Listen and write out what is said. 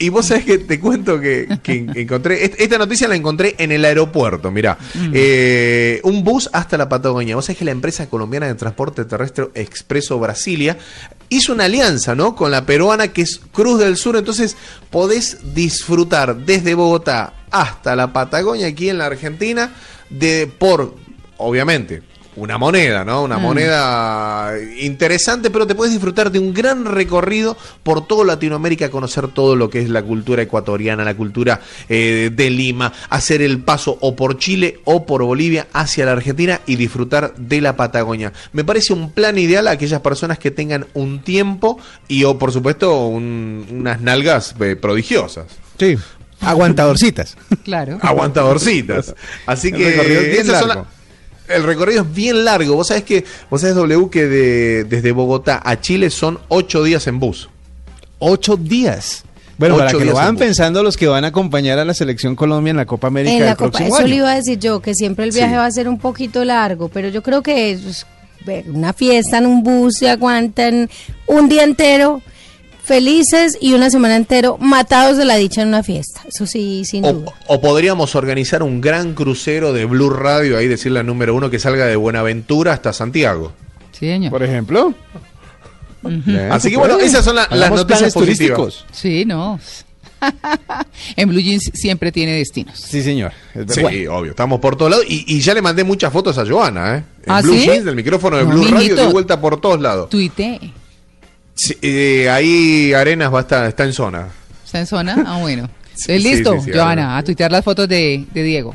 Y vos sabés que te cuento que, que encontré, est- esta noticia la encontré en el aeropuerto, mirá. Eh, un bus hasta la Patagonia. Vos sabés que la empresa colombiana de transporte terrestre Expreso Brasilia hizo una alianza, ¿no? Con la peruana que es Cruz del Sur. Entonces podés disfrutar desde Bogotá hasta la Patagonia aquí en la Argentina de por, obviamente, una moneda, ¿no? Una moneda interesante, pero te puedes disfrutar de un gran recorrido por toda Latinoamérica, conocer todo lo que es la cultura ecuatoriana, la cultura eh, de Lima, hacer el paso o por Chile o por Bolivia hacia la Argentina y disfrutar de la Patagonia. Me parece un plan ideal a aquellas personas que tengan un tiempo y o por supuesto un- unas nalgas eh, prodigiosas. Sí. Aguantadorcitas. Claro. aguantadorcitas. Así que recorrido es bien esas son la- el recorrido es bien largo. Vos sabés que, vos sabés W que de- desde Bogotá a Chile son ocho días en bus. Ocho días. Bueno, Ocho para que lo bus. pensando los que van a acompañar a la selección Colombia en la Copa América En del la Copa, próximo eso año. le iba a decir yo, que siempre el viaje Sí. va a ser un poquito largo, pero yo creo que es, una fiesta en un bus se aguantan un día entero felices y una semana entero matados de la dicha en una fiesta. Eso sí, sin duda. O, podríamos organizar un gran crucero de Blue Radio, ahí decirle al número uno que salga de Buenaventura hasta Santiago. Sí, señor. Por ejemplo. Así que bueno, esas son la- las noticias turísticos. Sí, no. en Blue Jeans siempre tiene destinos. Sí, señor. Sí, obvio, estamos por todos lados. Y, y ya le mandé muchas fotos a Joana, ¿eh? En ¿Ah, Blue sí? Jeans, del micrófono de No, Blue Radio, de vuelta por todos lados. Tuite. Sí, eh, ahí Arenas va a estar, está en zona. ¿Está en zona? Ah, bueno. Sí, listo, sí, sí, Joana, a tuitear las fotos de, de Diego.